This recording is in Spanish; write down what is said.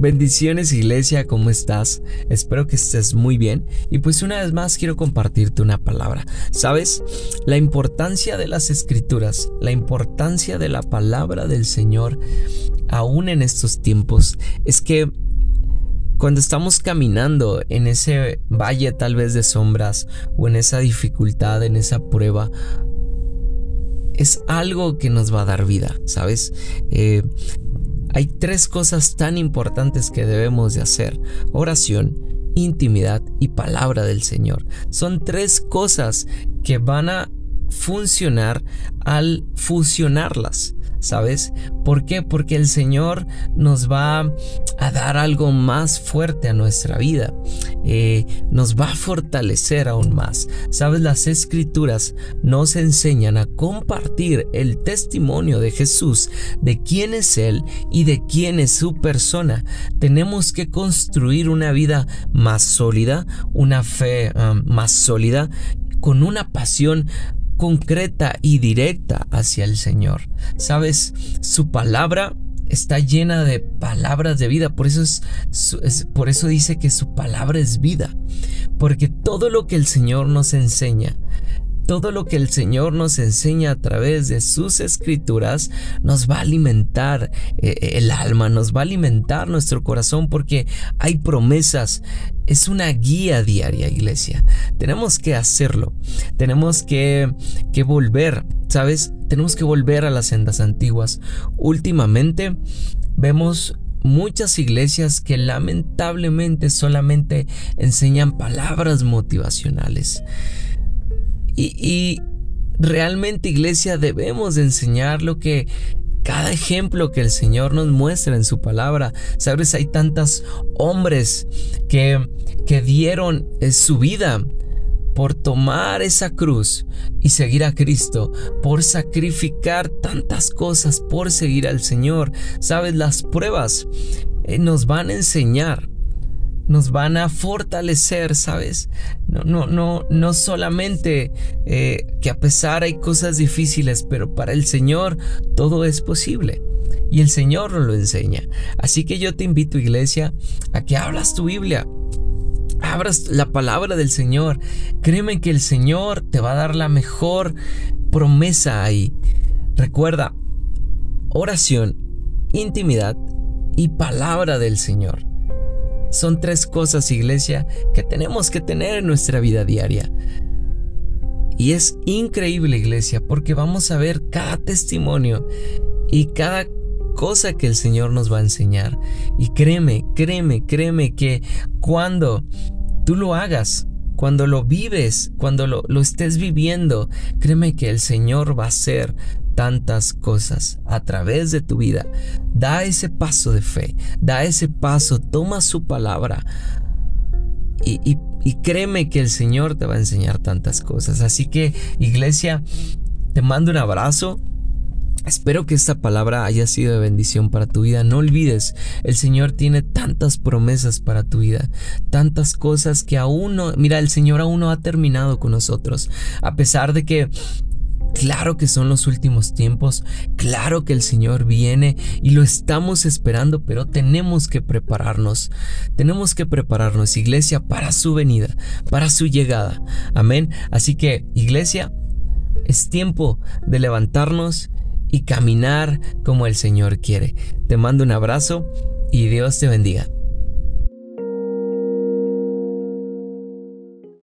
Bendiciones iglesia, ¿cómo estás? Espero que estés muy bien y pues una vez más quiero compartirte una palabra. ¿Sabes? La importancia de las escrituras, la importancia de la palabra del Señor aún en estos tiempos es que cuando estamos caminando en ese valle tal vez de sombras o en esa dificultad, en esa prueba, es algo que nos va a dar vida, ¿sabes? Eh, hay tres cosas tan importantes que debemos de hacer. Oración, intimidad y palabra del Señor. Son tres cosas que van a funcionar al fusionarlas. ¿Sabes? ¿Por qué? Porque el Señor nos va a dar algo más fuerte a nuestra vida. Eh, nos va a fortalecer aún más. ¿Sabes? Las escrituras nos enseñan a compartir el testimonio de Jesús, de quién es Él y de quién es su persona. Tenemos que construir una vida más sólida, una fe um, más sólida con una pasión concreta y directa hacia el Señor. Sabes, su palabra está llena de palabras de vida, por eso es, por eso dice que su palabra es vida, porque todo lo que el Señor nos enseña todo lo que el Señor nos enseña a través de sus escrituras nos va a alimentar eh, el alma, nos va a alimentar nuestro corazón porque hay promesas. Es una guía diaria, iglesia. Tenemos que hacerlo. Tenemos que, que volver, ¿sabes? Tenemos que volver a las sendas antiguas. Últimamente vemos muchas iglesias que lamentablemente solamente enseñan palabras motivacionales. Y, realmente iglesia debemos de enseñar lo que cada ejemplo que el Señor nos muestra en su palabra. Sabes, hay tantos hombres que, que dieron eh, su vida por tomar esa cruz y seguir a Cristo, por sacrificar tantas cosas, por seguir al Señor. Sabes, las pruebas eh, nos van a enseñar nos van a fortalecer, ¿sabes? No, no, no, no solamente eh, que a pesar hay cosas difíciles, pero para el Señor todo es posible. Y el Señor nos lo enseña. Así que yo te invito, iglesia, a que hablas tu Biblia. Abras la palabra del Señor. Créeme que el Señor te va a dar la mejor promesa ahí. Recuerda, oración, intimidad y palabra del Señor. Son tres cosas, iglesia, que tenemos que tener en nuestra vida diaria. Y es increíble, iglesia, porque vamos a ver cada testimonio y cada cosa que el Señor nos va a enseñar. Y créeme, créeme, créeme que cuando tú lo hagas, cuando lo vives, cuando lo, lo, estés viviendo, créeme que el Señor va a hacer tantas cosas a través de tu vida. Da ese paso de fe, da ese paso, toma su palabra y, créeme que el Señor te va a enseñar tantas cosas. Así que iglesia, te mando un abrazo. Espero que esta palabra haya sido de bendición para tu vida. No olvides, el Señor tiene tantas promesas para tu vida, tantas cosas que aún no, mira, el Señor aún no ha terminado con nosotros. A pesar de que Claro que son los últimos tiempos, claro que el Señor viene y lo estamos esperando, pero tenemos que prepararnos. Tenemos que prepararnos, iglesia, para su venida, para su llegada. Amén. Así que, iglesia, es tiempo de levantarnos y caminar como el Señor quiere. Te mando un abrazo y Dios te bendiga.